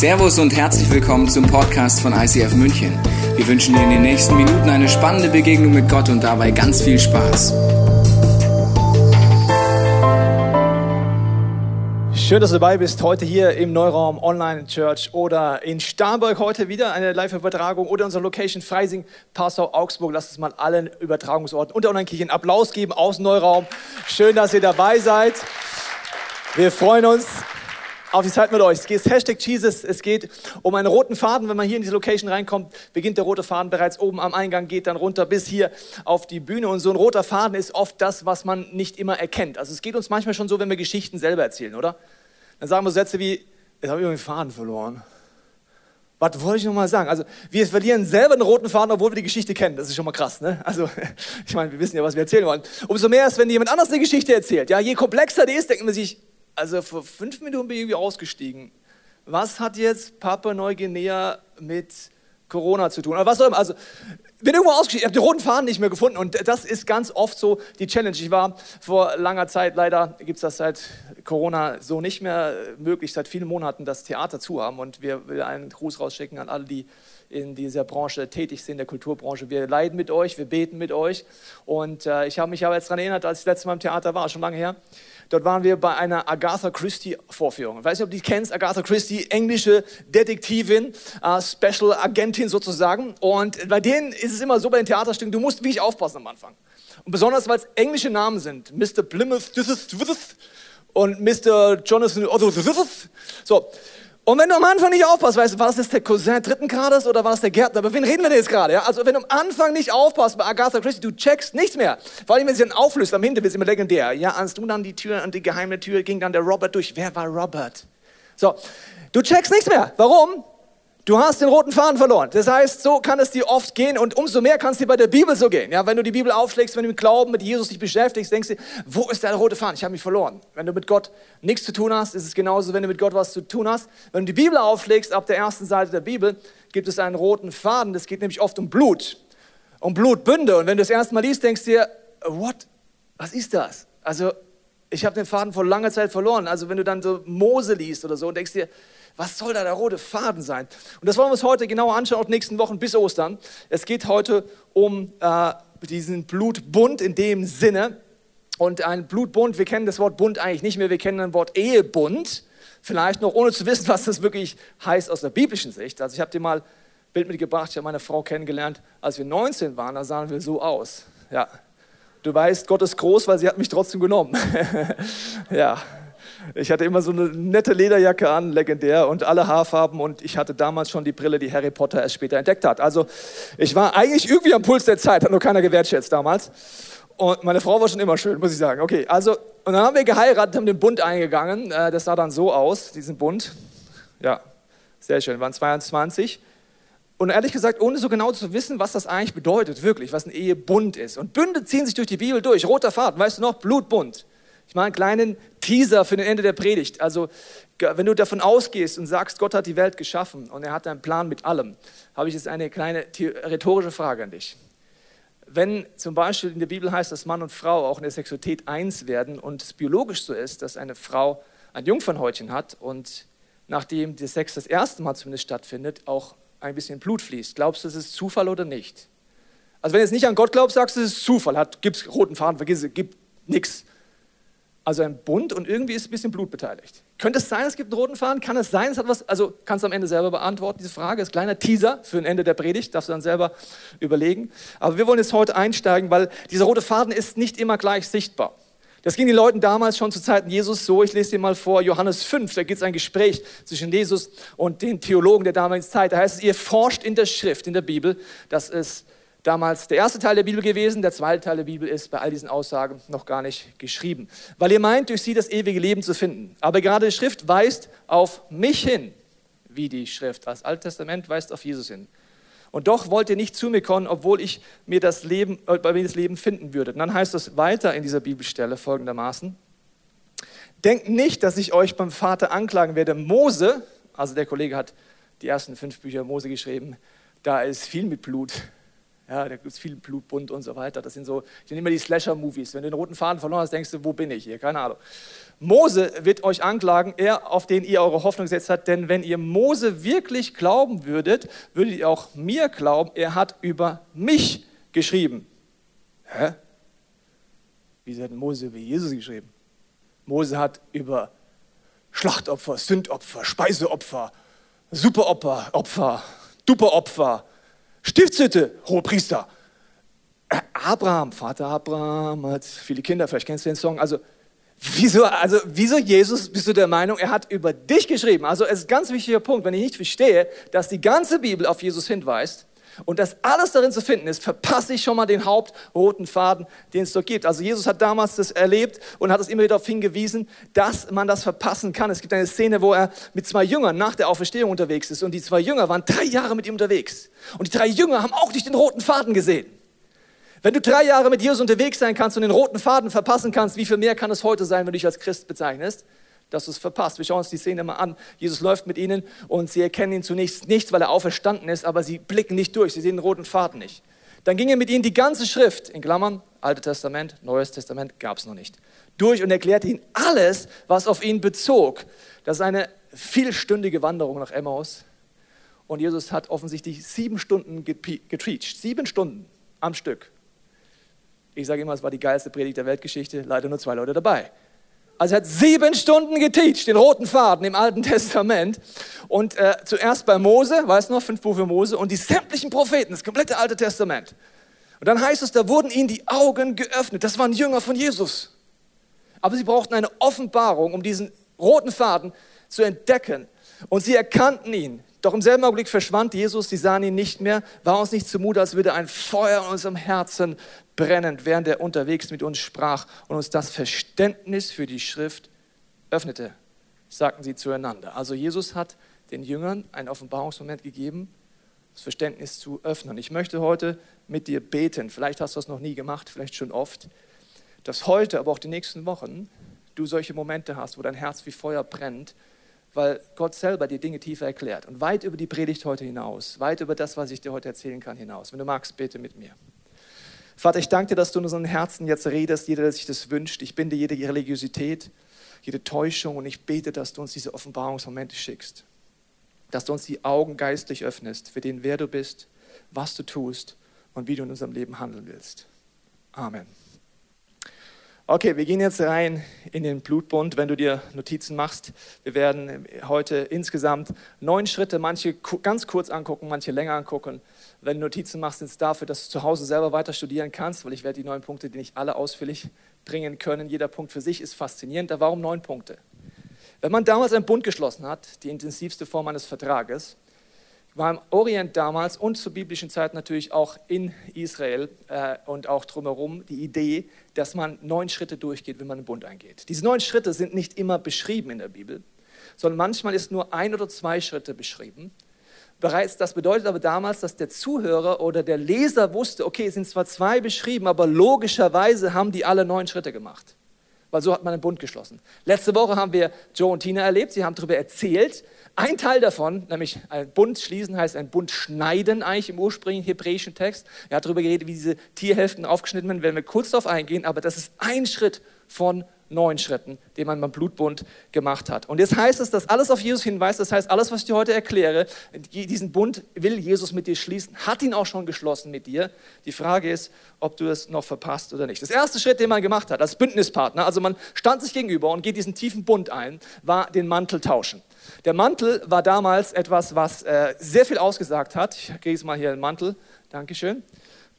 Servus und herzlich willkommen zum Podcast von ICF München. Wir wünschen dir in den nächsten Minuten eine spannende Begegnung mit Gott und dabei ganz viel Spaß. Schön, dass du dabei bist, heute hier im Neuraum Online Church oder in Starnberg heute wieder eine Live-Übertragung oder unsere Location Freising, Passau, Augsburg. Lass uns mal allen Übertragungsorten und der Online-Kirche einen Applaus geben aus dem Neuraum. Schön, dass ihr dabei seid. Wir freuen uns auf die Zeit mit euch. Es geht Hashtag Jesus. Es geht um einen roten Faden. Wenn man hier in diese Location reinkommt, beginnt der rote Faden bereits oben am Eingang, geht dann runter bis hier auf die Bühne. Und so ein roter Faden ist oft das, was man nicht immer erkennt. Also es geht uns manchmal schon so, wenn wir Geschichten selber erzählen, oder? Dann sagen wir Sätze wie, jetzt habe ich den Faden verloren. Was wollte ich nochmal sagen? Also, wir verlieren selber einen roten Faden, obwohl wir die Geschichte kennen. Das ist schon mal krass, ne? Also, ich meine, wir wissen ja, was wir erzählen wollen. Umso mehr ist, wenn jemand anders eine Geschichte erzählt. Ja, je komplexer die ist, denkt man sich, also vor fünf Minuten bin ich irgendwie ausgestiegen. Was hat jetzt Papua Neuguinea mit Corona zu tun? Oder was auch immer. Also, bin irgendwo ausgestiegen, habe den roten Faden nicht mehr gefunden und das ist ganz oft so die Challenge. Ich war vor langer Zeit, leider gibt es das seit Corona so nicht mehr möglich, seit vielen Monaten das Theater zu haben und wir will einen Gruß rausschicken an alle, die in dieser Branche tätig sind, der Kulturbranche. Wir leiden mit euch, wir beten mit euch und äh, ich habe mich aber jetzt daran erinnert, als ich das letzte Mal im Theater war, schon lange her, Dort waren wir bei einer Agatha Christie-Vorführung. Ich weiß nicht, ob du die kennst. Agatha Christie, englische Detektivin, äh, Special Agentin sozusagen. Und bei denen ist es immer so bei den Theaterstücken, du musst wirklich aufpassen am Anfang. Und besonders, weil es englische Namen sind. Mr. Plymouth, und Mr. Jonathan, so. Und wenn du am Anfang nicht aufpasst, weißt du, war das jetzt der Cousin dritten Grades oder war das der Gärtner? Aber wen reden wir denn jetzt gerade? Ja? Also wenn du am Anfang nicht aufpasst bei Agatha Christie, du checkst nichts mehr. Vor allem, wenn sie dann auflöst, am Hintergrund ist immer legendär. Ja, als du dann die Tür und die geheime Tür ging dann der Robert durch. Wer war Robert? So, du checkst nichts mehr. Warum? Du hast den roten Faden verloren. Das heißt, so kann es dir oft gehen und umso mehr kann es dir bei der Bibel so gehen. Ja, wenn du die Bibel aufschlägst, wenn du mit Glauben, mit Jesus dich beschäftigst, denkst du, wo ist der rote Faden? Ich habe mich verloren. Wenn du mit Gott nichts zu tun hast, ist es genauso, wenn du mit Gott was zu tun hast. Wenn du die Bibel aufschlägst, ab der ersten Seite der Bibel, gibt es einen roten Faden. Das geht nämlich oft um Blut, um Blutbünde. Und wenn du das erste Mal liest, denkst du dir, what? Was ist das? Also, ich habe den Faden vor langer Zeit verloren. Also, wenn du dann so Mose liest oder so und denkst dir, was soll da der rote Faden sein? Und das wollen wir uns heute genauer anschauen, auch nächsten Wochen bis Ostern. Es geht heute um äh, diesen Blutbund in dem Sinne. Und ein Blutbund, wir kennen das Wort Bund eigentlich nicht mehr, wir kennen das Wort Ehebund. Vielleicht noch ohne zu wissen, was das wirklich heißt aus der biblischen Sicht. Also ich habe dir mal ein Bild mitgebracht, ich habe meine Frau kennengelernt, als wir 19 waren, da sahen wir so aus. Ja, du weißt, Gott ist groß, weil sie hat mich trotzdem genommen. ja, ich hatte immer so eine nette Lederjacke an, legendär, und alle Haarfarben. Und ich hatte damals schon die Brille, die Harry Potter erst später entdeckt hat. Also ich war eigentlich irgendwie am Puls der Zeit, hat nur keiner gewertschätzt damals. Und meine Frau war schon immer schön, muss ich sagen. Okay, also, und dann haben wir geheiratet, haben den Bund eingegangen. Äh, das sah dann so aus, diesen Bund. Ja, sehr schön, wir waren 22. Und ehrlich gesagt, ohne so genau zu wissen, was das eigentlich bedeutet, wirklich, was ein Ehebund ist. Und Bünde ziehen sich durch die Bibel durch. Roter Faden, weißt du noch? Blutbund. Ich mache einen kleinen Teaser für den Ende der Predigt. Also, wenn du davon ausgehst und sagst, Gott hat die Welt geschaffen und er hat einen Plan mit allem, habe ich jetzt eine kleine rhetorische Frage an dich. Wenn zum Beispiel in der Bibel heißt, dass Mann und Frau auch in der Sexualität eins werden und es biologisch so ist, dass eine Frau ein Jungfernhäutchen hat und nachdem der Sex das erste Mal zumindest stattfindet, auch ein bisschen Blut fließt, glaubst du, es ist Zufall oder nicht? Also wenn du jetzt nicht an Gott glaubst, sagst du, es ist Zufall, gibt es roten Faden, vergiss es, gibt nichts. Also ein Bund und irgendwie ist ein bisschen Blut beteiligt. Könnte es sein, es gibt einen roten Faden? Kann es sein, es hat was? Also kannst du am Ende selber beantworten, diese Frage. Ist ein kleiner Teaser für ein Ende der Predigt, darfst du dann selber überlegen. Aber wir wollen jetzt heute einsteigen, weil dieser rote Faden ist nicht immer gleich sichtbar. Das ging den Leuten damals schon zu Zeiten Jesus so. Ich lese dir mal vor, Johannes 5, da gibt es ein Gespräch zwischen Jesus und den Theologen der damaligen Zeit. Da heißt es, ihr forscht in der Schrift, in der Bibel, dass es damals der erste Teil der Bibel gewesen. Der zweite Teil der Bibel ist bei all diesen Aussagen noch gar nicht geschrieben. Weil ihr meint, durch sie das ewige Leben zu finden. Aber gerade die Schrift weist auf mich hin, wie die Schrift. Das Alte Testament weist auf Jesus hin. Und doch wollt ihr nicht zu mir kommen, obwohl ich mir das Leben, äh, bei mir das Leben finden würde. Und dann heißt es weiter in dieser Bibelstelle folgendermaßen. Denkt nicht, dass ich euch beim Vater anklagen werde. Mose, also der Kollege hat die ersten fünf Bücher Mose geschrieben, da ist viel mit Blut Ja, da gibt es viel Blutbund und so weiter. Das sind so, ich nenne immer die Slasher-Movies. Wenn du den roten Faden verloren hast, denkst du, wo bin ich hier? Keine Ahnung. Mose wird euch anklagen, er, auf den ihr eure Hoffnung gesetzt habt, denn wenn ihr Mose wirklich glauben würdet, würdet ihr auch mir glauben, er hat über mich geschrieben. Hä? Wieso hat Mose über Jesus geschrieben? Mose hat über Schlachtopfer, Sündopfer, Speiseopfer, Superopfer, Opfer, Duperopfer, Stiftshütte, Hohepriester. Äh, Abraham, Vater Abraham hat viele Kinder, vielleicht kennst du den Song. Also wieso, also, wieso Jesus, bist du der Meinung, er hat über dich geschrieben? Also es ist ein ganz wichtiger Punkt, wenn ich nicht verstehe, dass die ganze Bibel auf Jesus hinweist, und das alles darin zu finden ist, verpasse ich schon mal den hauptroten Faden, den es dort gibt. Also Jesus hat damals das erlebt und hat es immer wieder darauf hingewiesen, dass man das verpassen kann. Es gibt eine Szene, wo er mit zwei Jüngern nach der Auferstehung unterwegs ist und die zwei Jünger waren drei Jahre mit ihm unterwegs. Und die drei Jünger haben auch nicht den roten Faden gesehen. Wenn du drei Jahre mit Jesus unterwegs sein kannst und den roten Faden verpassen kannst, wie viel mehr kann es heute sein, wenn du dich als Christ bezeichnest? Dass du es verpasst. Wir schauen uns die Szene mal an. Jesus läuft mit ihnen und sie erkennen ihn zunächst nicht, weil er auferstanden ist, aber sie blicken nicht durch, sie sehen den roten Faden nicht. Dann ging er mit ihnen die ganze Schrift, in Klammern, Altes Testament, Neues Testament, gab es noch nicht, durch und erklärte ihnen alles, was auf ihn bezog. Das ist eine vielstündige Wanderung nach Emmaus. Und Jesus hat offensichtlich sieben Stunden getreacht, sieben Stunden am Stück. Ich sage immer, es war die geilste Predigt der Weltgeschichte, leider nur zwei Leute dabei. Also er hat sieben Stunden geteacht, den roten Faden im Alten Testament. Und äh, zuerst bei Mose, weißt du noch, fünf Buche Mose, und die sämtlichen Propheten, das komplette Alte Testament. Und dann heißt es, da wurden ihnen die Augen geöffnet. Das waren Jünger von Jesus. Aber sie brauchten eine Offenbarung, um diesen roten Faden zu entdecken. Und sie erkannten ihn. Doch im selben Augenblick verschwand Jesus, sie sahen ihn nicht mehr, war uns nicht zumute, als würde ein Feuer in unserem Herzen brennen, während er unterwegs mit uns sprach und uns das Verständnis für die Schrift öffnete, sagten sie zueinander. Also Jesus hat den Jüngern einen Offenbarungsmoment gegeben, das Verständnis zu öffnen. Ich möchte heute mit dir beten, vielleicht hast du das noch nie gemacht, vielleicht schon oft, dass heute, aber auch die nächsten Wochen, du solche Momente hast, wo dein Herz wie Feuer brennt, weil Gott selber dir Dinge tiefer erklärt und weit über die Predigt heute hinaus, weit über das, was ich dir heute erzählen kann, hinaus. Wenn du magst, bete mit mir. Vater, ich danke dir, dass du in unseren Herzen jetzt redest, jeder, der sich das wünscht. Ich binde jede Religiosität, jede Täuschung und ich bete, dass du uns diese Offenbarungsmomente schickst. Dass du uns die Augen geistlich öffnest für den, wer du bist, was du tust und wie du in unserem Leben handeln willst. Amen. Okay, wir gehen jetzt rein in den Blutbund, wenn du dir Notizen machst. Wir werden heute insgesamt neun Schritte, manche ganz kurz angucken, manche länger angucken. Wenn du Notizen machst, sind es dafür, dass du zu Hause selber weiter studieren kannst, weil ich werde die neun Punkte, die nicht alle ausführlich bringen können. Jeder Punkt für sich ist faszinierend. Warum neun Punkte? Wenn man damals einen Bund geschlossen hat, die intensivste Form eines Vertrages, war im Orient damals und zur biblischen Zeit natürlich auch in Israel äh, und auch drumherum die Idee, dass man neun Schritte durchgeht, wenn man einen Bund eingeht. Diese neun Schritte sind nicht immer beschrieben in der Bibel, sondern manchmal ist nur ein oder zwei Schritte beschrieben. Bereits das bedeutet aber damals, dass der Zuhörer oder der Leser wusste, okay, es sind zwar zwei beschrieben, aber logischerweise haben die alle neun Schritte gemacht. Weil so hat man einen Bund geschlossen. Letzte Woche haben wir Joe und Tina erlebt, sie haben darüber erzählt, ein Teil davon, nämlich ein Bund schließen, heißt ein Bund schneiden eigentlich im ursprünglichen hebräischen Text. Er hat darüber geredet, wie diese Tierhälften aufgeschnitten werden, werden wir kurz darauf eingehen, aber das ist ein Schritt von neun Schritten, den man beim Blutbund gemacht hat. Und jetzt heißt es, dass alles auf Jesus hinweist, das heißt, alles, was ich dir heute erkläre, diesen Bund will Jesus mit dir schließen, hat ihn auch schon geschlossen mit dir. Die Frage ist, ob du es noch verpasst oder nicht. Das erste Schritt, den man gemacht hat als Bündnispartner, also man stand sich gegenüber und geht diesen tiefen Bund ein, war den Mantel tauschen. Der Mantel war damals etwas, was äh, sehr viel ausgesagt hat. Ich kriege jetzt mal hier einen Mantel. Dankeschön.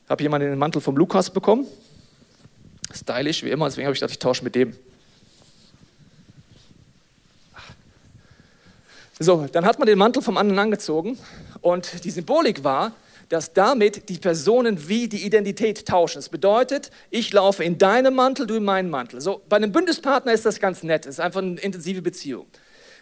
Habe jemand den Mantel vom Lukas bekommen? Stylisch, wie immer, deswegen habe ich gedacht, ich tausche mit dem. So, dann hat man den Mantel vom anderen angezogen und die Symbolik war, dass damit die Personen wie die Identität tauschen. Das bedeutet, ich laufe in deinem Mantel, du in meinen Mantel. So, bei einem Bündnispartner ist das ganz nett, ist einfach eine intensive Beziehung.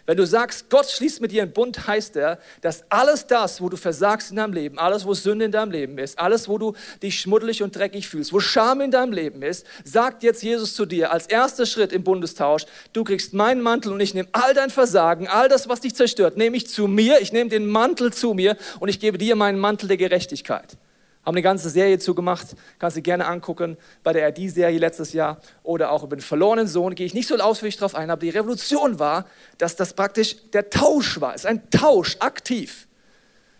Wenn du sagst, Gott schließt mit dir einen Bund, heißt er, dass alles das, wo du versagst in deinem Leben, alles, wo Sünde in deinem Leben ist, alles, wo du dich schmuddelig und dreckig fühlst, wo Scham in deinem Leben ist, sagt jetzt Jesus zu dir als erster Schritt im Bundestausch, du kriegst meinen Mantel und ich nehme all dein Versagen, all das, was dich zerstört, nehme ich zu mir, ich nehme den Mantel zu mir und ich gebe dir meinen Mantel der Gerechtigkeit. Haben eine ganze Serie zugemacht, kannst du gerne angucken, bei der RD-Serie letztes Jahr oder auch über den verlorenen Sohn, gehe ich nicht so ausführlich drauf ein, aber die Revolution war, dass das praktisch der Tausch war. Es ist ein Tausch, aktiv.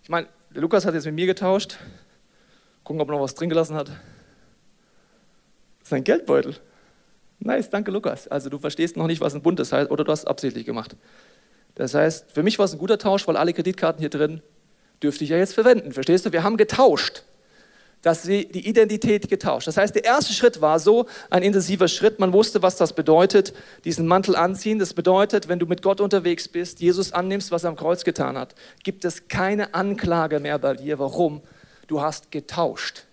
Ich meine, Lukas hat jetzt mit mir getauscht. Gucken, ob er noch was drin gelassen hat. Das ist ein Geldbeutel. Nice, danke Lukas. Also du verstehst noch nicht, was ein Bund ist, oder du hast es absichtlich gemacht. Das heißt, für mich war es ein guter Tausch, weil alle Kreditkarten hier drin dürfte ich ja jetzt verwenden. Verstehst du? Wir haben getauscht dass sie die Identität getauscht. Das heißt, der erste Schritt war so ein intensiver Schritt. Man wusste, was das bedeutet, diesen Mantel anziehen. Das bedeutet, wenn du mit Gott unterwegs bist, Jesus annimmst, was er am Kreuz getan hat, gibt es keine Anklage mehr bei dir. Warum? Du hast getauscht.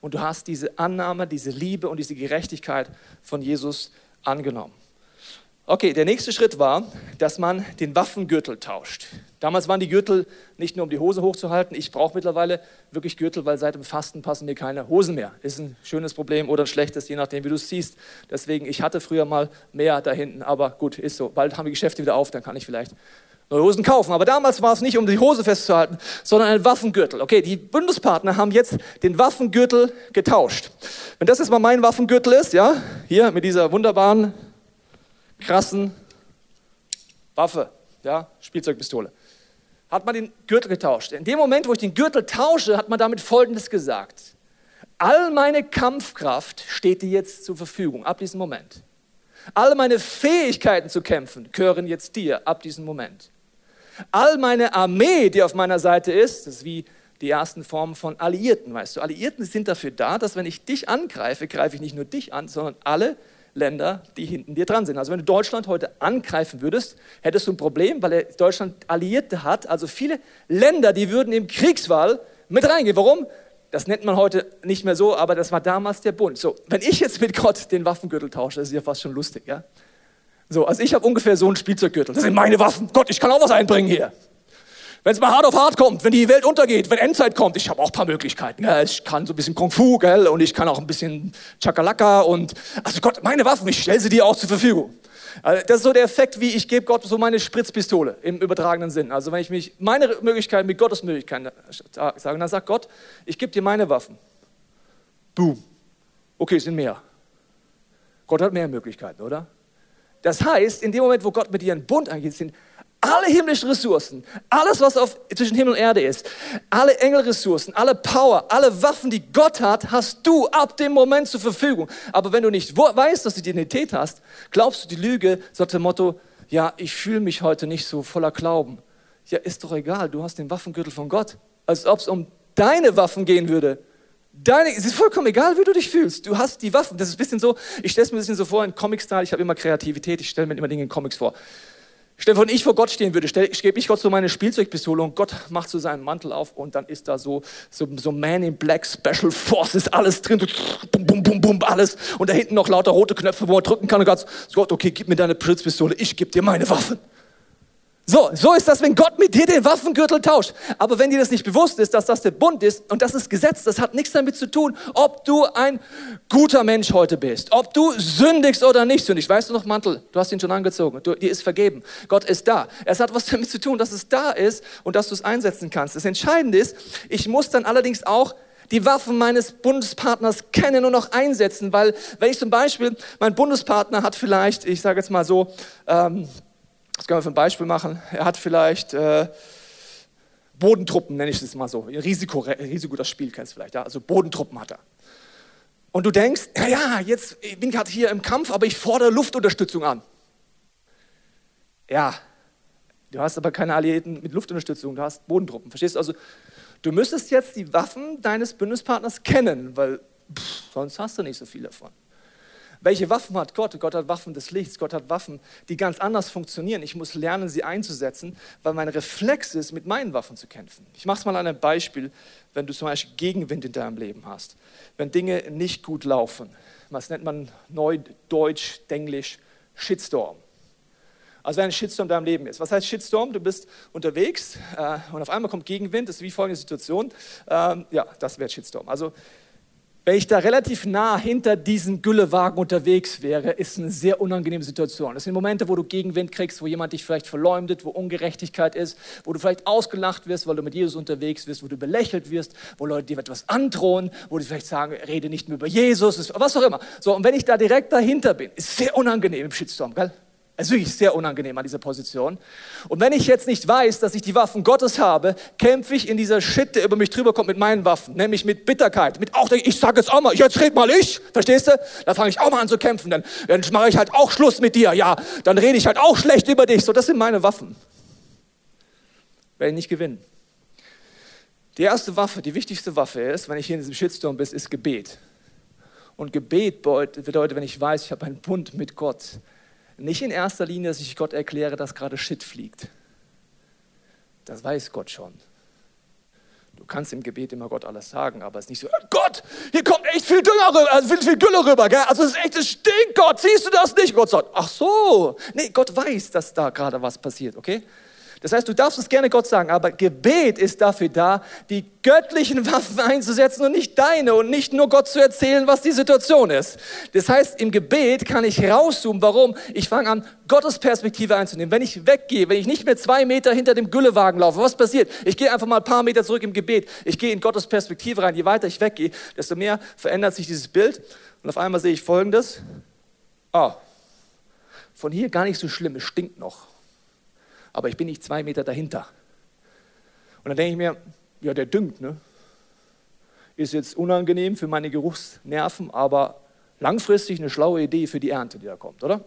Und du hast diese Annahme, diese Liebe und diese Gerechtigkeit von Jesus angenommen. Okay, der nächste Schritt war, dass man den Waffengürtel tauscht. Damals waren die Gürtel nicht nur, um die Hose hochzuhalten. Ich brauche mittlerweile wirklich Gürtel, weil seit dem Fasten passen mir keine Hosen mehr. Ist ein schönes Problem oder ein schlechtes, je nachdem, wie du es siehst. Deswegen, ich hatte früher mal mehr da hinten, aber gut, ist so. Bald haben die Geschäfte wieder auf, dann kann ich vielleicht neue Hosen kaufen. Aber damals war es nicht, um die Hose festzuhalten, sondern ein Waffengürtel. Okay, die Bundespartner haben jetzt den Waffengürtel getauscht. Wenn das jetzt mal mein Waffengürtel ist, ja, hier mit dieser wunderbaren krassen Waffe, ja, Spielzeugpistole. Hat man den Gürtel getauscht. In dem Moment, wo ich den Gürtel tausche, hat man damit Folgendes gesagt. All meine Kampfkraft steht dir jetzt zur Verfügung, ab diesem Moment. All meine Fähigkeiten zu kämpfen gehören jetzt dir, ab diesem Moment. All meine Armee, die auf meiner Seite ist, das ist wie die ersten Formen von Alliierten, weißt du. Alliierten sind dafür da, dass wenn ich dich angreife, greife ich nicht nur dich an, sondern alle Länder, die hinten dir dran sind. Also wenn du Deutschland heute angreifen würdest, hättest du ein Problem, weil Deutschland Alliierte hat. Also viele Länder, die würden im Kriegswahl mit reingehen. Warum? Das nennt man heute nicht mehr so, aber das war damals der Bund. So, wenn ich jetzt mit Gott den Waffengürtel tausche, das ist ja fast schon lustig, ja? So, also ich habe ungefähr so einen Spielzeuggürtel. Das sind meine Waffen. Gott, ich kann auch was einbringen hier. Wenn es mal hart auf hart kommt, wenn die Welt untergeht, wenn Endzeit kommt, ich habe auch ein paar Möglichkeiten. Ja, ich kann so ein bisschen Kung Fu, gell, und ich kann auch ein bisschen Chakalaka und, also Gott, meine Waffen, ich stelle sie dir auch zur Verfügung. Also das ist so der Effekt, wie ich gebe Gott so meine Spritzpistole im übertragenen Sinn. Also wenn ich mich meine Möglichkeiten mit Gottes Möglichkeiten sage, dann sagt Gott, ich gebe dir meine Waffen. Boom. Okay, es sind mehr. Gott hat mehr Möglichkeiten, oder? Das heißt, in dem Moment, wo Gott mit dir einen Bund eingeht, sind alle himmlischen Ressourcen, alles, was auf, zwischen Himmel und Erde ist, alle Engelressourcen, alle Power, alle Waffen, die Gott hat, hast du ab dem Moment zur Verfügung. Aber wenn du nicht weißt, dass du die Identität hast, glaubst du die Lüge, sagt der Motto, ja, ich fühle mich heute nicht so voller Glauben. Ja, ist doch egal, du hast den Waffengürtel von Gott. Als ob es um deine Waffen gehen würde. Deine, es ist vollkommen egal, wie du dich fühlst. Du hast die Waffen. Das ist ein bisschen so, ich stelle es mir ein bisschen so vor in Comic-Style. Ich habe immer Kreativität, ich stelle mir immer Dinge in Comics vor. Stell wenn ich vor Gott stehen würde, stell, ich gebe ich Gott so meine Spielzeugpistole und Gott macht so seinen Mantel auf und dann ist da so, so, so Man in Black Special Forces, alles drin, so bum, bum, bum, bum, alles. Und da hinten noch lauter rote Knöpfe, wo man drücken kann und Gott, Gott, okay, gib mir deine Pritzpistole, ich gebe dir meine Waffen. So, so ist das, wenn Gott mit dir den Waffengürtel tauscht. Aber wenn dir das nicht bewusst ist, dass das der Bund ist und das ist Gesetz, das hat nichts damit zu tun, ob du ein guter Mensch heute bist, ob du sündigst oder nicht sündigst. Weißt du noch, Mantel, du hast ihn schon angezogen, du, dir ist vergeben. Gott ist da. Es hat was damit zu tun, dass es da ist und dass du es einsetzen kannst. Das Entscheidende ist, ich muss dann allerdings auch die Waffen meines Bundespartners kennen und auch einsetzen, weil wenn ich zum Beispiel, mein Bundespartner hat vielleicht, ich sage jetzt mal so, ähm, das können wir für ein Beispiel machen. Er hat vielleicht äh, Bodentruppen, nenne ich das mal so. Risiko, Risiko das Spiel kennst du vielleicht. Ja? Also Bodentruppen hat er. Und du denkst, ja, ja, jetzt ich bin gerade hier im Kampf, aber ich fordere Luftunterstützung an. Ja, du hast aber keine Alliierten mit Luftunterstützung, du hast Bodentruppen. Verstehst du? Also, du müsstest jetzt die Waffen deines Bündnispartners kennen, weil pff, sonst hast du nicht so viel davon. Welche Waffen hat Gott? Gott hat Waffen des Lichts, Gott hat Waffen, die ganz anders funktionieren. Ich muss lernen, sie einzusetzen, weil mein Reflex ist, mit meinen Waffen zu kämpfen. Ich mache es mal an einem Beispiel, wenn du zum Beispiel Gegenwind in deinem Leben hast, wenn Dinge nicht gut laufen. Was nennt man neudeutsch, denglisch Shitstorm. Also wenn ein Shitstorm in deinem Leben ist. Was heißt Shitstorm? Du bist unterwegs äh, und auf einmal kommt Gegenwind. Das ist wie folgende Situation. Ähm, ja, das wäre Shitstorm. Also Wenn ich da relativ nah hinter diesem Güllewagen unterwegs wäre, ist eine sehr unangenehme Situation. Das sind Momente, wo du Gegenwind kriegst, wo jemand dich vielleicht verleumdet, wo Ungerechtigkeit ist, wo du vielleicht ausgelacht wirst, weil du mit Jesus unterwegs bist, wo du belächelt wirst, wo Leute dir etwas androhen, wo die vielleicht sagen, rede nicht mehr über Jesus, was auch immer. So, und wenn ich da direkt dahinter bin, ist sehr unangenehm im Shitstorm, gell? Es ist wirklich sehr unangenehm an dieser Position. Und wenn ich jetzt nicht weiß, dass ich die Waffen Gottes habe, kämpfe ich in dieser Shit, der über mich drüber kommt, mit meinen Waffen. Nämlich mit Bitterkeit. Mit auch, ich sage jetzt auch mal, jetzt red mal ich. Verstehst du? Dann fange ich auch mal an zu kämpfen. Dann, dann mache ich halt auch Schluss mit dir. Ja, dann rede ich halt auch schlecht über dich. So, das sind meine Waffen. Werde ich nicht gewinnen. Die erste Waffe, die wichtigste Waffe ist, wenn ich hier in diesem Shitstorm bin, ist Gebet. Und Gebet bedeutet, wenn ich weiß, ich habe einen Bund mit Gott, nicht in erster Linie, dass ich Gott erkläre, dass gerade Shit fliegt. Das weiß Gott schon. Du kannst im Gebet immer Gott alles sagen, aber es ist nicht so, Gott, hier kommt echt viel Dünger rüber, also viel, viel Gülle rüber, gell? also es ist echt, es stinkt, Gott, siehst du das nicht? Gott sagt, ach so, nee, Gott weiß, dass da gerade was passiert, okay? Das heißt, du darfst es gerne Gott sagen, aber Gebet ist dafür da, die göttlichen Waffen einzusetzen und nicht deine und nicht nur Gott zu erzählen, was die Situation ist. Das heißt, im Gebet kann ich rauszoomen. Warum? Ich fange an, Gottes Perspektive einzunehmen. Wenn ich weggehe, wenn ich nicht mehr zwei Meter hinter dem Güllewagen laufe, was passiert? Ich gehe einfach mal ein paar Meter zurück im Gebet. Ich gehe in Gottes Perspektive rein. Je weiter ich weggehe, desto mehr verändert sich dieses Bild. Und auf einmal sehe ich Folgendes. Oh, von hier gar nicht so schlimm, es stinkt noch aber ich bin nicht zwei Meter dahinter. Und dann denke ich mir, ja, der düngt, ne? Ist jetzt unangenehm für meine Geruchsnerven, aber langfristig eine schlaue Idee für die Ernte, die da kommt, oder?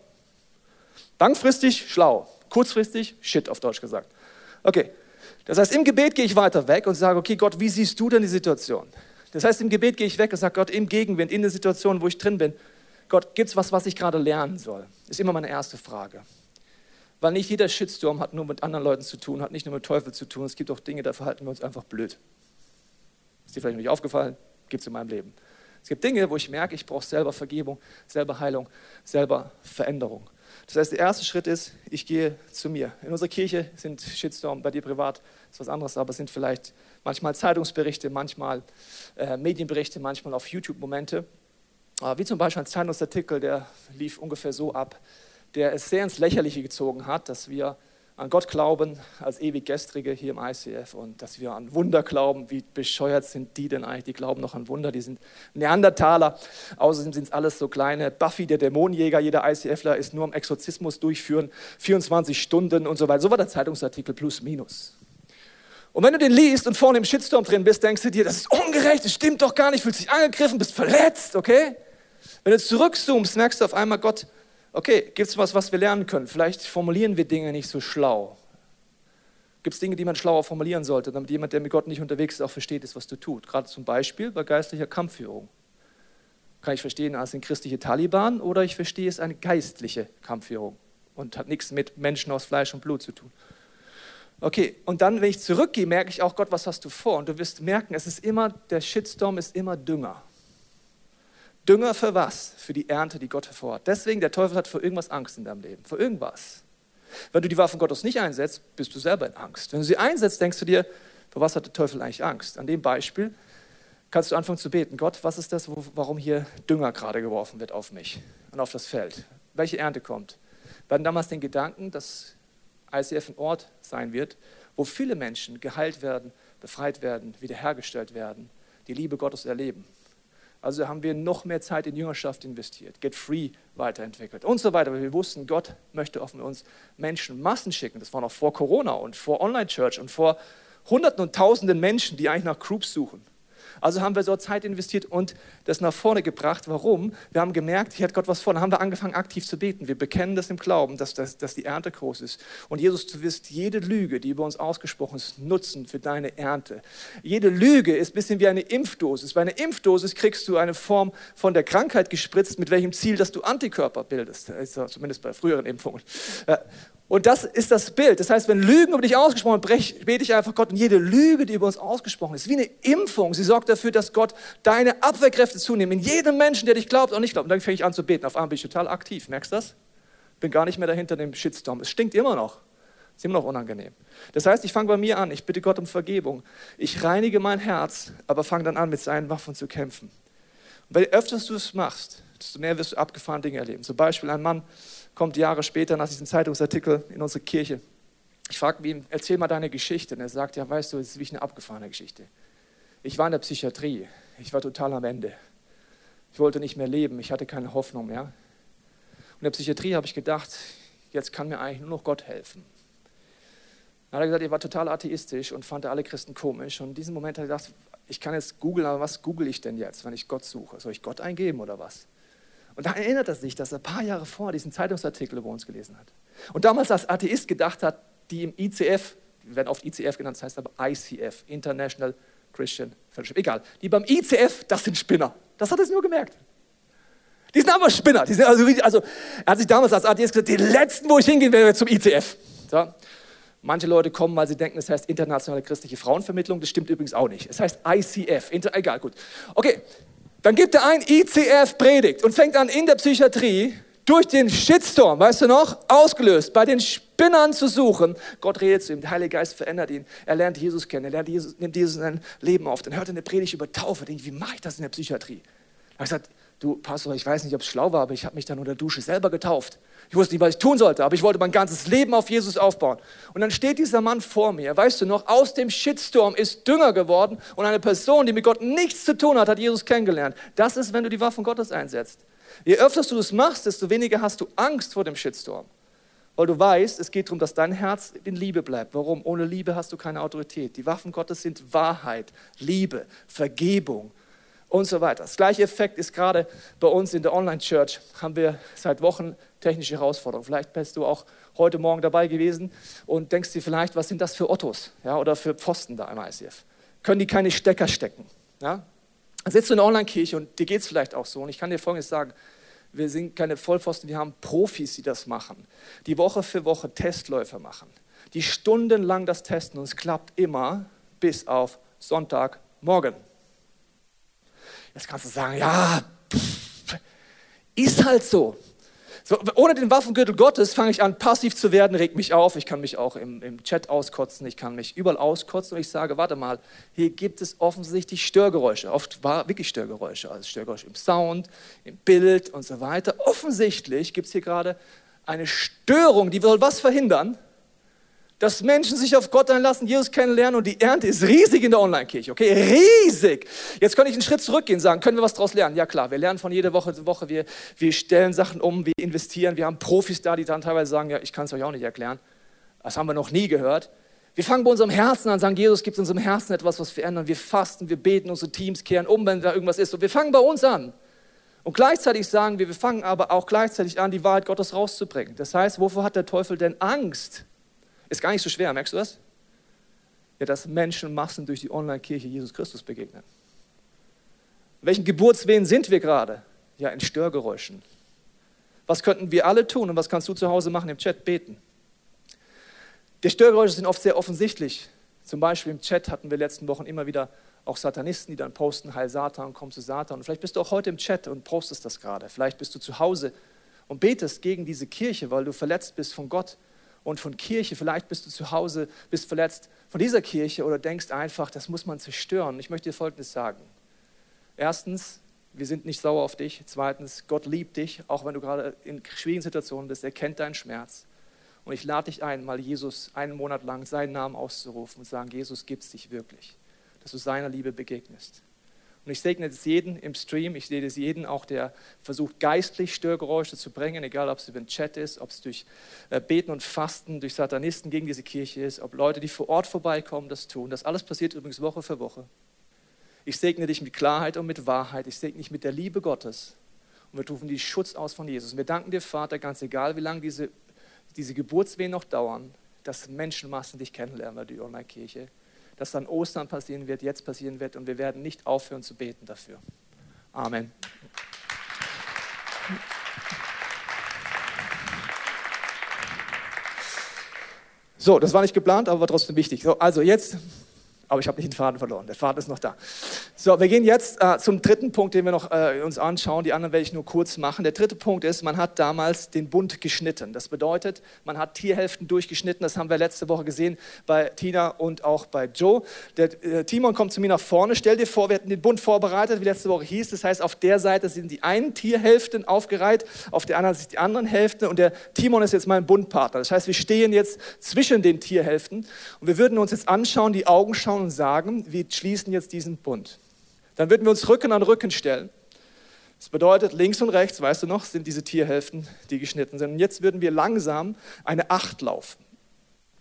Langfristig schlau, kurzfristig shit auf Deutsch gesagt. Okay, das heißt, im Gebet gehe ich weiter weg und sage, okay, Gott, wie siehst du denn die Situation? Das heißt, im Gebet gehe ich weg und sage, Gott, im Gegenwind, in der Situation, wo ich drin bin, Gott, gibt es was, was ich gerade lernen soll? Ist immer meine erste Frage. Weil nicht jeder Shitstorm hat nur mit anderen Leuten zu tun, hat nicht nur mit Teufel zu tun. Es gibt auch Dinge, da verhalten wir uns einfach blöd. Ist dir vielleicht noch nicht aufgefallen? Gibt es in meinem Leben. Es gibt Dinge, wo ich merke, ich brauche selber Vergebung, selber Heilung, selber Veränderung. Das heißt, der erste Schritt ist, ich gehe zu mir. In unserer Kirche sind Shitstorm, bei dir privat ist was anderes, aber es sind vielleicht manchmal Zeitungsberichte, manchmal äh, Medienberichte, manchmal auf YouTube Momente. Äh, wie zum Beispiel ein Zeitungsartikel, der lief ungefähr so ab der es sehr ins Lächerliche gezogen hat, dass wir an Gott glauben als ewig Gestrige hier im ICF und dass wir an Wunder glauben. Wie bescheuert sind die denn eigentlich? Die glauben noch an Wunder. Die sind Neandertaler. Außerdem sind es alles so kleine. Buffy, der Dämonenjäger, jeder ICFler ist nur am Exorzismus durchführen, 24 Stunden und so weiter. So war der Zeitungsartikel plus minus. Und wenn du den liest und vorne im Shitstorm drin bist, denkst du dir, das ist ungerecht, das stimmt doch gar nicht, fühlst dich angegriffen, bist verletzt, okay? Wenn du zurückzoomst, merkst du auf einmal, Gott okay, gibt es was, was wir lernen können? Vielleicht formulieren wir Dinge nicht so schlau. Gibt es Dinge, die man schlauer formulieren sollte, damit jemand, der mit Gott nicht unterwegs ist, auch versteht, ist, was du tust? Gerade zum Beispiel bei geistlicher Kampfführung. Kann ich verstehen, als ein christliche Taliban oder ich verstehe es eine geistliche Kampfführung und hat nichts mit Menschen aus Fleisch und Blut zu tun. Okay, und dann, wenn ich zurückgehe, merke ich auch, Gott, was hast du vor? Und du wirst merken, es ist immer, der Shitstorm ist immer Dünger. Dünger für was? Für die Ernte, die Gott hervorhat. Deswegen, der Teufel hat vor irgendwas Angst in deinem Leben. Vor irgendwas. Wenn du die Waffen Gottes nicht einsetzt, bist du selber in Angst. Wenn du sie einsetzt, denkst du dir, vor was hat der Teufel eigentlich Angst? An dem Beispiel kannst du anfangen zu beten. Gott, was ist das, warum hier Dünger gerade geworfen wird auf mich und auf das Feld? Welche Ernte kommt? Wir hatten damals den Gedanken, dass ICF ein Ort sein wird, wo viele Menschen geheilt werden, befreit werden, wiederhergestellt werden, die Liebe Gottes erleben. Also haben wir noch mehr Zeit in Jüngerschaft investiert, Get Free weiterentwickelt und so weiter. Weil wir wussten, Gott möchte auf uns Menschen Massen schicken. Das war noch vor Corona und vor Online-Church und vor Hunderten und Tausenden Menschen, die eigentlich nach Groups suchen. Also haben wir so Zeit investiert und das nach vorne gebracht. Warum? Wir haben gemerkt, hier hat Gott was vor. Dann haben wir angefangen, aktiv zu beten. Wir bekennen das im Glauben, dass, dass, dass die Ernte groß ist. Und Jesus, du wirst jede Lüge, die über uns ausgesprochen ist, nutzen für deine Ernte. Jede Lüge ist ein bisschen wie eine Impfdosis. Bei einer Impfdosis kriegst du eine Form von der Krankheit gespritzt, mit welchem Ziel, dass du Antikörper bildest. Zumindest bei früheren Impfungen. Und das ist das Bild. Das heißt, wenn Lügen über dich ausgesprochen werden, bete ich einfach Gott. Und jede Lüge, die über uns ausgesprochen ist, wie eine Impfung. Sie sorgt dafür, dass Gott deine Abwehrkräfte zunehmen. In jedem Menschen, der dich glaubt und nicht glaubt. Und dann fange ich an zu beten. Auf einmal bin ich total aktiv. Merkst du das? Bin gar nicht mehr dahinter dem Shitstorm. Es stinkt immer noch. Ist immer noch unangenehm. Das heißt, ich fange bei mir an. Ich bitte Gott um Vergebung. Ich reinige mein Herz, aber fange dann an, mit seinen Waffen zu kämpfen. Und weil öfters du es machst, desto mehr wirst du abgefahrene Dinge erleben. Zum Beispiel ein Mann kommt Jahre später nach diesem Zeitungsartikel in unsere Kirche. Ich frage ihn, erzähl mal deine Geschichte. Und er sagt, ja, weißt du, es ist wie eine abgefahrene Geschichte. Ich war in der Psychiatrie. Ich war total am Ende. Ich wollte nicht mehr leben. Ich hatte keine Hoffnung mehr. Und in der Psychiatrie habe ich gedacht, jetzt kann mir eigentlich nur noch Gott helfen. Dann hat er gesagt, er war total atheistisch und fand alle Christen komisch. Und in diesem Moment hat er gedacht, ich kann jetzt googeln, aber was google ich denn jetzt, wenn ich Gott suche? Soll ich Gott eingeben oder was? Und da erinnert er sich, dass er ein paar Jahre vor diesen Zeitungsartikel über uns gelesen hat. Und damals als Atheist gedacht hat, die im ICF, wir werden oft ICF genannt, das heißt aber ICF, International Christian Fellowship, egal, die beim ICF, das sind Spinner. Das hat er sich nur gemerkt. Die sind aber Spinner. Die sind also, also, er hat sich damals als Atheist gesagt, die letzten, wo ich hingehen werde, zum ICF. So. Manche Leute kommen, weil sie denken, es heißt internationale christliche Frauenvermittlung. Das stimmt übrigens auch nicht. Es heißt ICF. Inter egal, gut. Okay, dann gibt er ein ICF Predigt und fängt an in der Psychiatrie durch den Shitstorm, weißt du noch, ausgelöst, bei den Spinnern zu suchen. Gott redet zu ihm, der Heilige Geist verändert ihn. Er lernt Jesus kennen, er lernt Jesus, nimmt Jesus in sein Leben auf. Dann hört er eine Predigt über Taufe. Denkt, wie mache ich das in der Psychiatrie? Habe ich gesagt, du Pastor, ich weiß nicht, ob es schlau war, aber ich habe mich dann unter der Dusche selber getauft. Ich wusste nicht, was ich tun sollte, aber ich wollte mein ganzes Leben auf Jesus aufbauen. Und dann steht dieser Mann vor mir, weißt du noch, aus dem Shitstorm ist Dünger geworden und eine Person, die mit Gott nichts zu tun hat, hat Jesus kennengelernt. Das ist, wenn du die Waffen Gottes einsetzt. Je öfter du das machst, desto weniger hast du Angst vor dem Shitstorm. Weil du weißt, es geht darum, dass dein Herz in Liebe bleibt. Warum? Ohne Liebe hast du keine Autorität. Die Waffen Gottes sind Wahrheit, Liebe, Vergebung, und so weiter. Das gleiche Effekt ist gerade bei uns in der Online-Church. Haben wir seit Wochen technische Herausforderungen. Vielleicht bist du auch heute Morgen dabei gewesen und denkst dir vielleicht, was sind das für Ottos ja, oder für Pfosten da im ICF? Können die keine Stecker stecken? Ja? Dann sitzt du in der Online-Kirche und dir geht es vielleicht auch so. Und ich kann dir Folgendes sagen. Wir sind keine Vollpfosten, wir haben Profis, die das machen, die Woche für Woche Testläufe machen, die stundenlang das testen und es klappt immer bis auf Sonntagmorgen. Jetzt kannst du sagen, ja, pff, ist halt so. so. Ohne den Waffengürtel Gottes fange ich an, passiv zu werden, regt mich auf. Ich kann mich auch im, im Chat auskotzen, ich kann mich überall auskotzen und ich sage, warte mal, hier gibt es offensichtlich Störgeräusche. Oft war wirklich Störgeräusche, also Störgeräusche im Sound, im Bild und so weiter. Offensichtlich gibt es hier gerade eine Störung, die will was verhindern? Dass Menschen sich auf Gott einlassen, Jesus kennenlernen und die Ernte ist riesig in der Online-Kirche, okay? Riesig! Jetzt könnte ich einen Schritt zurückgehen sagen, können wir was daraus lernen? Ja klar, wir lernen von jeder Woche zu Woche, wir, wir stellen Sachen um, wir investieren, wir haben Profis da, die dann teilweise sagen, ja, ich kann es euch auch nicht erklären. Das haben wir noch nie gehört. Wir fangen bei unserem Herzen an, sagen, Jesus gibt unserem Herzen etwas, was wir ändern. Wir fasten, wir beten, unsere Teams kehren um, wenn da irgendwas ist. Und wir fangen bei uns an. Und gleichzeitig sagen wir, wir fangen aber auch gleichzeitig an, die Wahrheit Gottes rauszubringen. Das heißt, wovor hat der Teufel denn Angst? Ist gar nicht so schwer, merkst du das? Ja, dass Menschenmassen durch die Online-Kirche Jesus Christus begegnen. Welchen Geburtswehen sind wir gerade? Ja, in Störgeräuschen. Was könnten wir alle tun und was kannst du zu Hause machen? Im Chat beten. Die Störgeräusche sind oft sehr offensichtlich. Zum Beispiel im Chat hatten wir letzten Wochen immer wieder auch Satanisten, die dann posten, Heil Satan, komm zu Satan. Und vielleicht bist du auch heute im Chat und postest das gerade. Vielleicht bist du zu Hause und betest gegen diese Kirche, weil du verletzt bist von Gott und von Kirche. Vielleicht bist du zu Hause, bist verletzt von dieser Kirche oder denkst einfach, das muss man zerstören. Ich möchte dir Folgendes sagen. Erstens, wir sind nicht sauer auf dich. Zweitens, Gott liebt dich, auch wenn du gerade in schwierigen Situationen bist. Er kennt deinen Schmerz. Und ich lade dich ein, mal Jesus einen Monat lang seinen Namen auszurufen und sagen, Jesus gibt es dich wirklich, dass du seiner Liebe begegnest. Und ich segne es jeden im Stream, ich sehe es jeden auch, der versucht, geistlich Störgeräusche zu bringen, egal ob es über den Chat ist, ob es durch äh, Beten und Fasten, durch Satanisten gegen diese Kirche ist, ob Leute, die vor Ort vorbeikommen, das tun. Das alles passiert übrigens Woche für Woche. Ich segne dich mit Klarheit und mit Wahrheit. Ich segne dich mit der Liebe Gottes. Und wir rufen die Schutz aus von Jesus. Und wir danken dir, Vater, ganz egal, wie lange diese, diese Geburtswehen noch dauern, dass Menschenmassen dich kennenlernen der Online-Kirche das an Ostern passieren wird, jetzt passieren wird und wir werden nicht aufhören zu beten dafür. Amen. So, das war nicht geplant, aber war trotzdem wichtig. So, also jetzt Aber ich habe nicht den Faden verloren. Der Faden ist noch da. So, wir gehen jetzt äh, zum dritten Punkt, den wir noch äh, uns anschauen. Die anderen werde ich nur kurz machen. Der dritte Punkt ist, man hat damals den Bund geschnitten. Das bedeutet, man hat Tierhälften durchgeschnitten. Das haben wir letzte Woche gesehen bei Tina und auch bei Joe. Der äh, Timon kommt zu mir nach vorne. Stell dir vor, wir hätten den Bund vorbereitet, wie letzte Woche hieß. Das heißt, auf der Seite sind die einen Tierhälften aufgereiht, auf der anderen sind die anderen Hälften. Und der Timon ist jetzt mein Bundpartner. Das heißt, wir stehen jetzt zwischen den Tierhälften und wir würden uns jetzt anschauen, die Augen schauen und sagen, wir schließen jetzt diesen Bund. Dann würden wir uns Rücken an Rücken stellen. Das bedeutet, links und rechts, weißt du noch, sind diese Tierhälften, die geschnitten sind. Und jetzt würden wir langsam eine Acht laufen.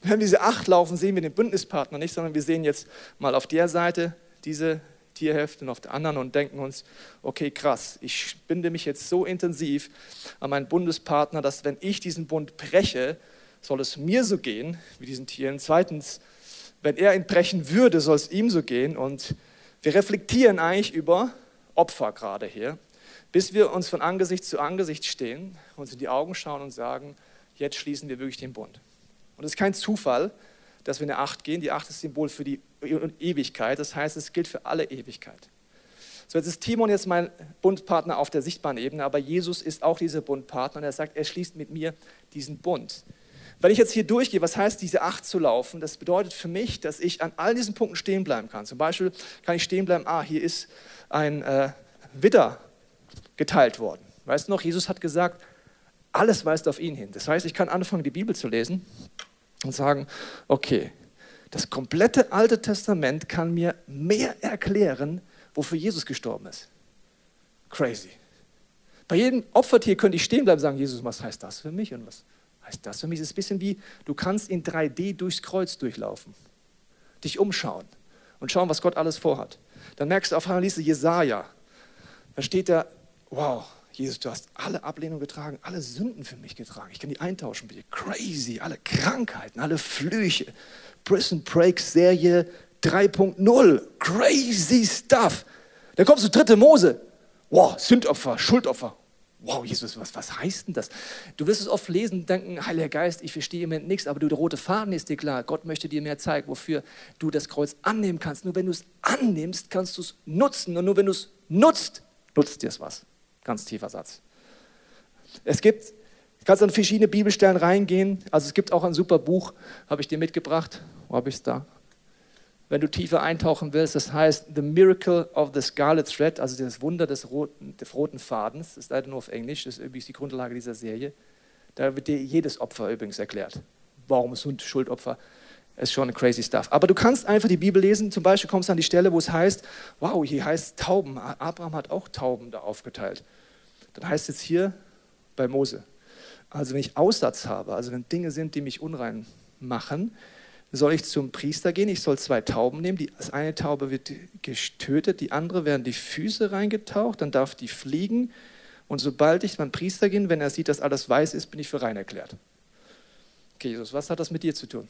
Wenn wir diese Acht laufen, sehen wir den Bündnispartner nicht, sondern wir sehen jetzt mal auf der Seite diese Tierhälfte und auf der anderen und denken uns, okay, krass, ich binde mich jetzt so intensiv an meinen Bundespartner, dass wenn ich diesen Bund breche, soll es mir so gehen wie diesen Tieren. Zweitens, wenn er ihn brechen würde, soll es ihm so gehen. Und wir reflektieren eigentlich über Opfer gerade hier, bis wir uns von Angesicht zu Angesicht stehen, uns in die Augen schauen und sagen, jetzt schließen wir wirklich den Bund. Und es ist kein Zufall, dass wir in eine Acht gehen. Die Acht ist Symbol für die Ewigkeit. Das heißt, es gilt für alle Ewigkeit. So, jetzt ist Timon jetzt mein Bundpartner auf der sichtbaren Ebene, aber Jesus ist auch dieser Bundpartner und er sagt, er schließt mit mir diesen Bund. Wenn ich jetzt hier durchgehe, was heißt diese Acht zu laufen? Das bedeutet für mich, dass ich an all diesen Punkten stehen bleiben kann. Zum Beispiel kann ich stehen bleiben, ah, hier ist ein äh, Widder geteilt worden. Weißt du noch, Jesus hat gesagt, alles weist auf ihn hin. Das heißt, ich kann anfangen, die Bibel zu lesen und sagen, okay, das komplette Alte Testament kann mir mehr erklären, wofür Jesus gestorben ist. Crazy. Bei jedem Opfertier könnte ich stehen bleiben und sagen, Jesus, was heißt das für mich und was heißt das für mich? Ist ein bisschen wie, du kannst in 3D durchs Kreuz durchlaufen, dich umschauen und schauen, was Gott alles vorhat. Dann merkst du auf einmal, liest Jesaja, da steht da, wow, Jesus, du hast alle Ablehnung getragen, alle Sünden für mich getragen. Ich kann die eintauschen dir. Crazy, alle Krankheiten, alle Flüche. Prison Break Serie 3.0. Crazy stuff. Dann kommst du dritte Mose. Wow, Sündopfer, Schuldopfer wow, Jesus, was, was heißt denn das? Du wirst es oft lesen und denken, Heiliger Geist, ich verstehe im Moment nichts, aber du, der rote Faden ist dir klar. Gott möchte dir mehr zeigen, wofür du das Kreuz annehmen kannst. Nur wenn du es annimmst, kannst du es nutzen. Und nur wenn du es nutzt, nutzt dir es was. Ganz tiefer Satz. Es gibt, du kannst an verschiedene Bibelstellen reingehen. Also es gibt auch ein super Buch, habe ich dir mitgebracht. Wo habe ich es da? Wenn du tiefer eintauchen willst. Das heißt The Miracle of the Scarlet Thread, also das Wunder des roten, des roten Fadens. Das ist leider nur auf Englisch, das ist übrigens die Grundlage dieser Serie. Da wird dir jedes Opfer übrigens erklärt. Warum es sind Schuldopfer. Ist schon crazy stuff. Aber du kannst einfach die Bibel lesen. Zum Beispiel kommst du an die Stelle, wo es heißt, wow, hier heißt Tauben. Abraham hat auch Tauben da aufgeteilt. Dann heißt es hier bei Mose. Also wenn ich Aussatz habe, also wenn Dinge sind, die mich unrein machen, soll ich zum Priester gehen, ich soll zwei Tauben nehmen. Die eine Taube wird getötet, die andere werden die Füße reingetaucht, dann darf die fliegen. Und sobald ich beim Priester gehe, wenn er sieht, dass alles weiß ist, bin ich für rein erklärt. Okay, Jesus, was hat das mit dir zu tun?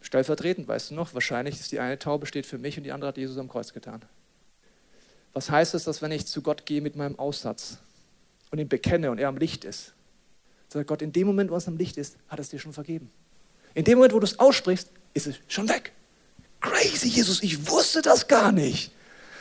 Stellvertretend, weißt du noch, wahrscheinlich ist die eine Taube steht für mich und die andere hat Jesus am Kreuz getan. Was heißt es, dass wenn ich zu Gott gehe mit meinem Aussatz und ihn bekenne und er am Licht ist, sagt Gott, in dem Moment, wo es am Licht ist, hat es dir schon vergeben. In dem Moment, wo du es aussprichst, ist es schon weg. Crazy, Jesus, ich wusste das gar nicht.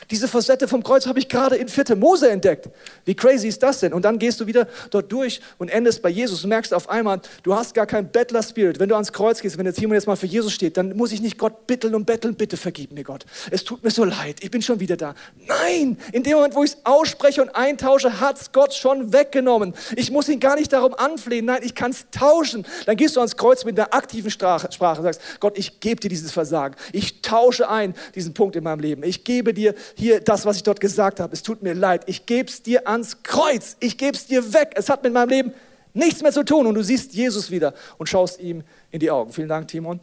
Diese Facette vom Kreuz habe ich gerade in 4. Mose entdeckt. Wie crazy ist das denn? Und dann gehst du wieder dort durch und endest bei Jesus und merkst auf einmal, du hast gar keinen Bettler-Spirit. Wenn du ans Kreuz gehst, wenn der Timon jetzt mal für Jesus steht, dann muss ich nicht Gott bitteln und betteln, bitte vergib mir Gott. Es tut mir so leid, ich bin schon wieder da. Nein, in dem Moment, wo ich es ausspreche und eintausche, hat es Gott schon weggenommen. Ich muss ihn gar nicht darum anflehen, nein, ich kann es tauschen. Dann gehst du ans Kreuz mit einer aktiven Sprache, und sagst, Gott, ich gebe dir dieses Versagen. Ich tausche ein diesen Punkt in meinem Leben. Ich gebe dir hier das, was ich dort gesagt habe. Es tut mir leid. Ich gebe es dir ans Kreuz. Ich gebe es dir weg. Es hat mit meinem Leben nichts mehr zu tun. Und du siehst Jesus wieder und schaust ihm in die Augen. Vielen Dank, Timon.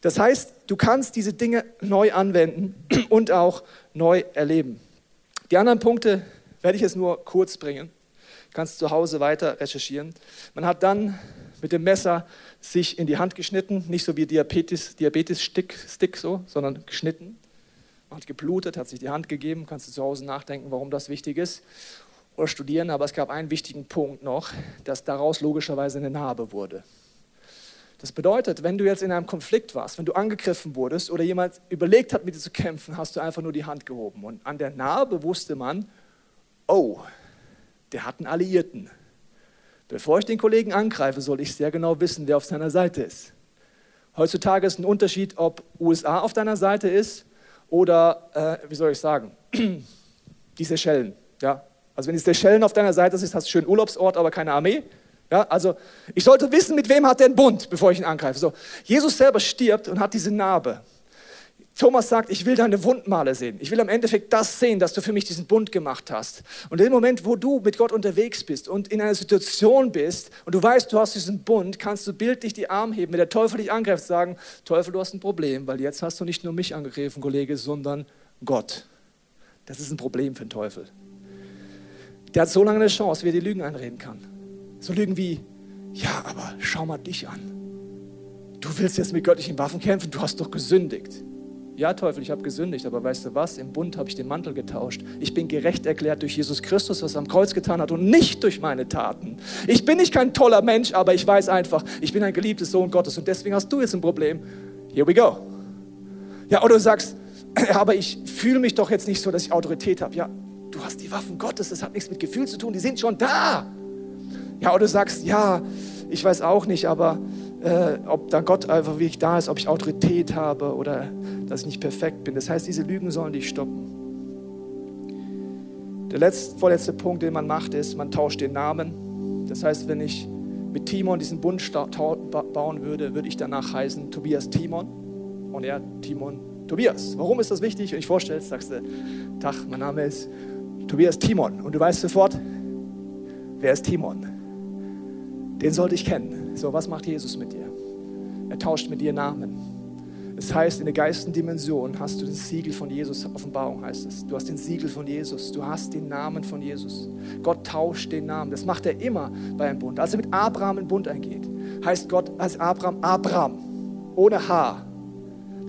Das heißt, du kannst diese Dinge neu anwenden und auch neu erleben. Die anderen Punkte werde ich jetzt nur kurz bringen. Du kannst zu Hause weiter recherchieren. Man hat dann mit dem Messer sich in die Hand geschnitten, nicht so wie Diabetes, Diabetes Stick, Stick so, sondern geschnitten hat geblutet, hat sich die Hand gegeben, kannst du zu Hause nachdenken, warum das wichtig ist oder studieren, aber es gab einen wichtigen Punkt noch, dass daraus logischerweise eine Narbe wurde. Das bedeutet, wenn du jetzt in einem Konflikt warst, wenn du angegriffen wurdest oder jemand überlegt hat, mit dir zu kämpfen, hast du einfach nur die Hand gehoben. Und an der Narbe wusste man, oh, der hat einen Alliierten. Bevor ich den Kollegen angreife, soll ich sehr genau wissen, wer auf seiner Seite ist. Heutzutage ist ein Unterschied, ob USA auf deiner Seite ist oder, äh, wie soll ich sagen, die Seychellen. Ja? Also wenn die Seychellen auf deiner Seite sind, hast du schönen Urlaubsort, aber keine Armee. Ja, also ich sollte wissen, mit wem hat der einen Bund, bevor ich ihn angreife. So, Jesus selber stirbt und hat diese Narbe. Thomas sagt, ich will deine Wundmale sehen. Ich will am Endeffekt das sehen, dass du für mich diesen Bund gemacht hast. Und in dem Moment, wo du mit Gott unterwegs bist und in einer Situation bist und du weißt, du hast diesen Bund, kannst du bildlich die Arme heben, wenn der Teufel dich angreift, sagen, Teufel, du hast ein Problem, weil jetzt hast du nicht nur mich angegriffen, Kollege, sondern Gott. Das ist ein Problem für den Teufel. Der hat so lange eine Chance, wie er die Lügen einreden kann. So Lügen wie, ja, aber schau mal dich an. Du willst jetzt mit göttlichen Waffen kämpfen, du hast doch gesündigt. Ja, Teufel, ich habe gesündigt, aber weißt du was? Im Bund habe ich den Mantel getauscht. Ich bin gerecht erklärt durch Jesus Christus, was er am Kreuz getan hat und nicht durch meine Taten. Ich bin nicht kein toller Mensch, aber ich weiß einfach, ich bin ein geliebtes Sohn Gottes und deswegen hast du jetzt ein Problem. Here we go. Ja, oder du sagst, aber ich fühle mich doch jetzt nicht so, dass ich Autorität habe. Ja, du hast die Waffen Gottes, das hat nichts mit Gefühl zu tun, die sind schon da. Ja, oder du sagst, ja, ich weiß auch nicht, aber äh, ob dann Gott einfach wirklich da ist, ob ich Autorität habe oder dass ich nicht perfekt bin. Das heißt, diese Lügen sollen dich stoppen. Der letzte, vorletzte Punkt, den man macht, ist, man tauscht den Namen. Das heißt, wenn ich mit Timon diesen Bund bauen würde, würde ich danach heißen Tobias Timon und er Timon Tobias. Warum ist das wichtig? Wenn ich vorstelle, sagst du, Tag, mein Name ist Tobias Timon und du weißt sofort, wer ist Timon? Den sollte ich kennen. So, was macht Jesus mit dir? Er tauscht mit dir Namen. Das heißt, in der geistigen Dimension hast du das Siegel von Jesus, Offenbarung heißt es. Du hast den Siegel von Jesus, du hast den Namen von Jesus. Gott tauscht den Namen. Das macht er immer bei einem Bund. Als er mit Abraham einen Bund eingeht, heißt Gott als Abraham Abraham, ohne H.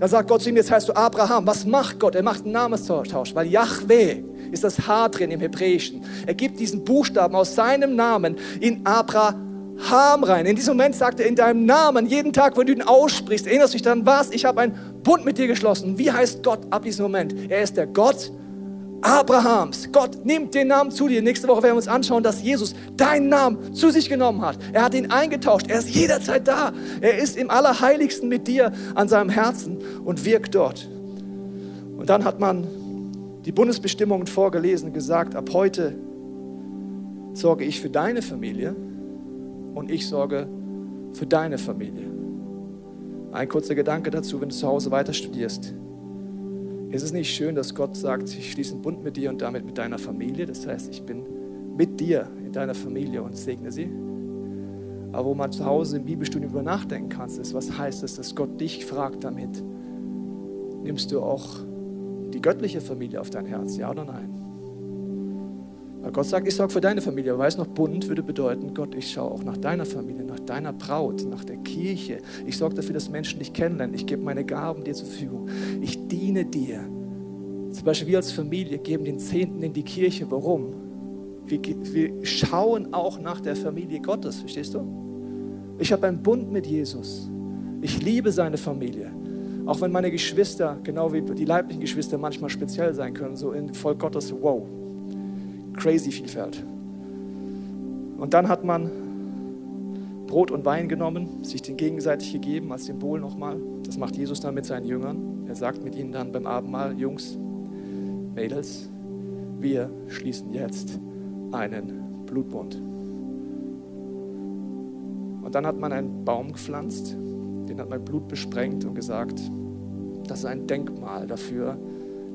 Da sagt Gott zu ihm, jetzt heißt du Abraham. Was macht Gott? Er macht einen Namenstausch, weil Yahweh ist das H drin im Hebräischen. Er gibt diesen Buchstaben aus seinem Namen in Abraham Ham rein. In diesem Moment sagt er in deinem Namen, jeden Tag, wenn du ihn aussprichst, erinnerst du dich dann, was? Ich habe einen Bund mit dir geschlossen. Wie heißt Gott ab diesem Moment? Er ist der Gott Abrahams. Gott nimmt den Namen zu dir. Nächste Woche werden wir uns anschauen, dass Jesus deinen Namen zu sich genommen hat. Er hat ihn eingetauscht. Er ist jederzeit da. Er ist im Allerheiligsten mit dir an seinem Herzen und wirkt dort. Und dann hat man die Bundesbestimmungen vorgelesen und gesagt, ab heute sorge ich für deine Familie und ich sorge für deine Familie. Ein kurzer Gedanke dazu, wenn du zu Hause weiter studierst. Ist es nicht schön, dass Gott sagt, ich schließe einen Bund mit dir und damit mit deiner Familie? Das heißt, ich bin mit dir in deiner Familie und segne sie. Aber wo man zu Hause im Bibelstudium über nachdenken kannst, ist, was heißt es, dass Gott dich fragt damit? Nimmst du auch die göttliche Familie auf dein Herz, ja oder nein? Weil Gott sagt, ich sorge für deine Familie. Aber weißt noch, Bund würde bedeuten, Gott, ich schaue auch nach deiner Familie, nach deiner Braut, nach der Kirche. Ich sorge dafür, dass Menschen dich kennenlernen. Ich gebe meine Gaben dir zur Verfügung. Ich diene dir. Zum Beispiel wir als Familie geben den Zehnten in die Kirche. Warum? Wir, wir schauen auch nach der Familie Gottes, verstehst du? Ich habe einen Bund mit Jesus. Ich liebe seine Familie. Auch wenn meine Geschwister, genau wie die leiblichen Geschwister, manchmal speziell sein können, so in Volk Gottes, wow, crazy Vielfalt. Und dann hat man Brot und Wein genommen, sich den gegenseitig gegeben als Symbol nochmal. Das macht Jesus dann mit seinen Jüngern. Er sagt mit ihnen dann beim Abendmahl, Jungs, Mädels, wir schließen jetzt einen Blutbund. Und dann hat man einen Baum gepflanzt, den hat man Blut besprengt und gesagt, das ist ein Denkmal dafür,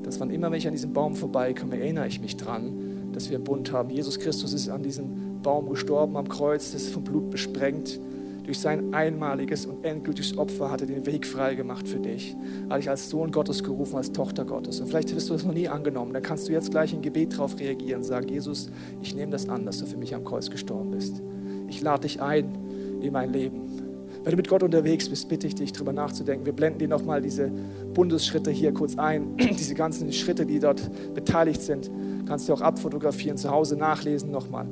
dass wann immer, wenn ich an diesem Baum vorbeikomme, erinnere ich mich dran, dass wir einen Bund haben. Jesus Christus ist an diesem Baum gestorben am Kreuz, das ist vom Blut besprengt. Durch sein einmaliges und endgültiges Opfer hat er den Weg frei gemacht für dich. Hat dich als Sohn Gottes gerufen, als Tochter Gottes. Und vielleicht hättest du das noch nie angenommen. Dann kannst du jetzt gleich in Gebet darauf reagieren sagen, Jesus, ich nehme das an, dass du für mich am Kreuz gestorben bist. Ich lade dich ein in mein Leben. Wenn du mit Gott unterwegs bist, bitte ich dich, darüber nachzudenken. Wir blenden dir nochmal diese Bundesschritte hier kurz ein, diese ganzen Schritte, die dort beteiligt sind. Kannst du auch abfotografieren, zu Hause nachlesen nochmal.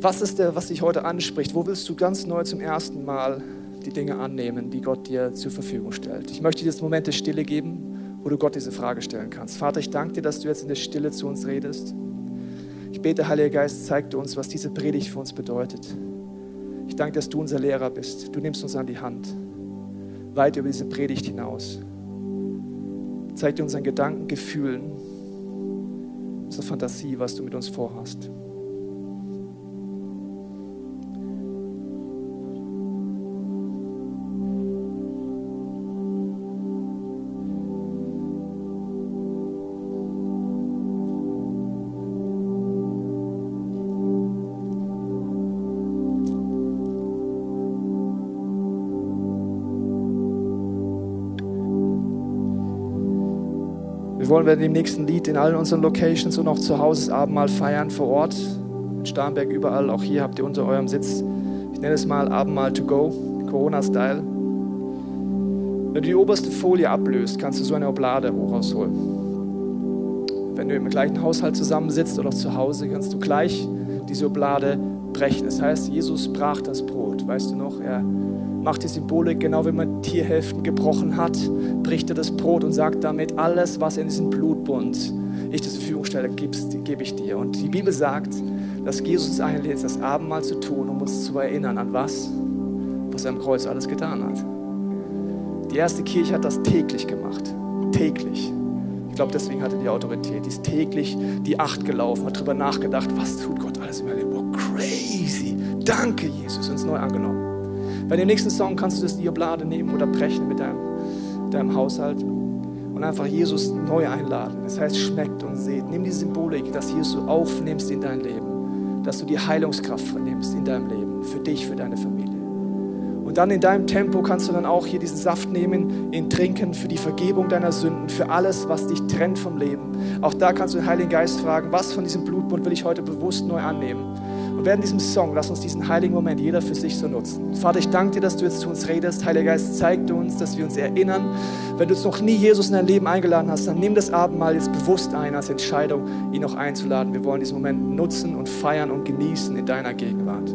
Was ist der, was dich heute anspricht? Wo willst du ganz neu zum ersten Mal die Dinge annehmen, die Gott dir zur Verfügung stellt. Ich möchte dir jetzt Moment der Stille geben, wo du Gott diese Frage stellen kannst. Vater, ich danke dir, dass du jetzt in der Stille zu uns redest. Ich bete, Heiliger Geist, zeig uns, was diese Predigt für uns bedeutet. Ich danke, dass du unser Lehrer bist. Du nimmst uns an die Hand, weit über diese Predigt hinaus. Zeig dir unseren Gedanken, Gefühlen, unsere Fantasie, was du mit uns vorhast. Wollen wir dem nächsten Lied in allen unseren Locations und auch zu Hause das Abendmahl feiern vor Ort. In Starnberg überall, auch hier habt ihr unter eurem Sitz, ich nenne es mal Abendmahl to go, Corona-Style. Wenn du die oberste Folie ablöst, kannst du so eine Oblade hoch rausholen. Wenn du im gleichen Haushalt zusammensitzt oder zu Hause, kannst du gleich diese Oblade brechen. Das heißt, Jesus brach das Brot, weißt du noch? Er macht die Symbolik, genau wie man Tierhälften gebrochen hat, bricht er das Brot und sagt damit, alles, was in diesem Blutbund ich zur Verfügung stelle, gebe ich dir. Und die Bibel sagt, dass Jesus uns einlädt, das Abendmahl zu tun, um uns zu erinnern an was, was er am Kreuz alles getan hat. Die erste Kirche hat das täglich gemacht. Täglich. Ich glaube, deswegen hatte die Autorität. Die ist täglich die Acht gelaufen, hat darüber nachgedacht, was tut Gott alles in meinem Leben. Oh, crazy. Danke, Jesus, uns neu angenommen. Bei dem nächsten Song kannst du das die Oblade nehmen oder brechen mit deinem, deinem Haushalt und einfach Jesus neu einladen. Das heißt, schmeckt und seht. Nimm die Symbolik, dass Jesus aufnimmst in dein Leben, dass du die Heilungskraft vernimmst in deinem Leben, für dich, für deine Familie. Und dann in deinem Tempo kannst du dann auch hier diesen Saft nehmen, ihn trinken für die Vergebung deiner Sünden, für alles, was dich trennt vom Leben. Auch da kannst du den Heiligen Geist fragen, was von diesem Blutbund will ich heute bewusst neu annehmen? Und während diesem Song, lass uns diesen heiligen Moment jeder für sich so nutzen. Vater, ich danke dir, dass du jetzt zu uns redest. Heiliger Geist, zeig du uns, dass wir uns erinnern. Wenn du uns noch nie Jesus in dein Leben eingeladen hast, dann nimm das Abendmahl jetzt bewusst ein als Entscheidung, ihn noch einzuladen. Wir wollen diesen Moment nutzen und feiern und genießen in deiner Gegenwart.